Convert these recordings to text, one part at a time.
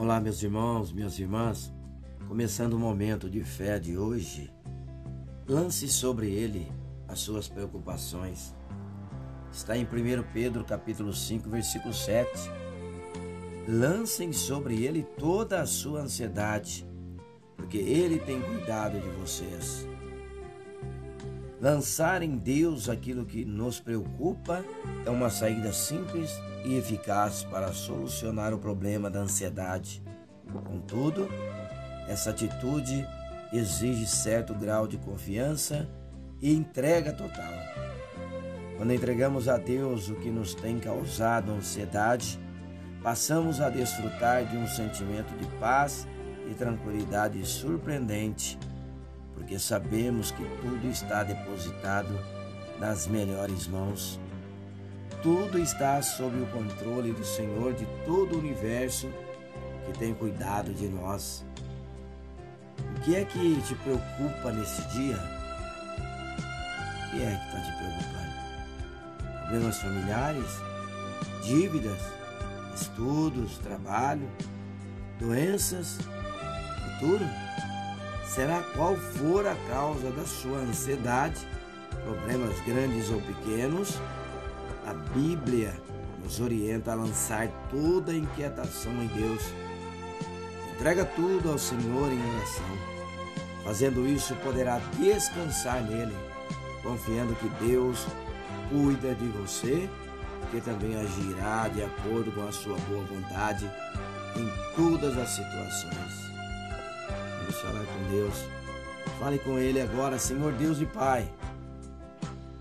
Olá, meus irmãos, minhas irmãs. Começando o momento de fé de hoje, lance sobre ele as suas preocupações. Está em 1 Pedro capítulo 5, versículo 7. Lancem sobre ele toda a sua ansiedade, porque ele tem cuidado de vocês. Lançar em Deus aquilo que nos preocupa é uma saída simples e eficaz para solucionar o problema da ansiedade. Contudo, essa atitude exige certo grau de confiança e entrega total. Quando entregamos a Deus o que nos tem causado ansiedade, passamos a desfrutar de um sentimento de paz e tranquilidade surpreendente porque sabemos que tudo está depositado nas melhores mãos. Tudo está sob o controle do Senhor de todo o universo que tem cuidado de nós. O que é que te preocupa nesse dia? O que é que está te preocupando? Problemas familiares? Dívidas? Estudos? Trabalho? Doenças? Futuro? Será qual for a causa da sua ansiedade, problemas grandes ou pequenos, a Bíblia nos orienta a lançar toda a inquietação em Deus. Entrega tudo ao Senhor em oração. Fazendo isso, poderá descansar nele, confiando que Deus cuida de você, que também agirá de acordo com a sua boa vontade em todas as situações. Vamos falar com Deus. Fale com Ele agora, Senhor Deus e Pai.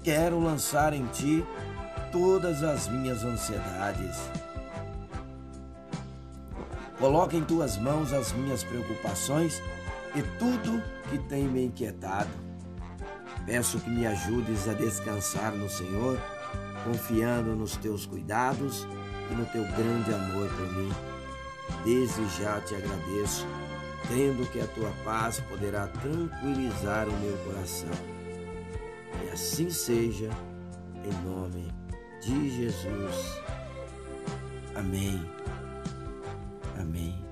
Quero lançar em Ti todas as minhas ansiedades. Coloque em Tuas mãos as minhas preocupações e tudo que tem me inquietado. Peço que me ajudes a descansar no Senhor, confiando nos Teus cuidados e no Teu grande amor por mim. Desde já te agradeço tendo que a tua paz poderá tranquilizar o meu coração. E assim seja, em nome de Jesus. Amém. Amém.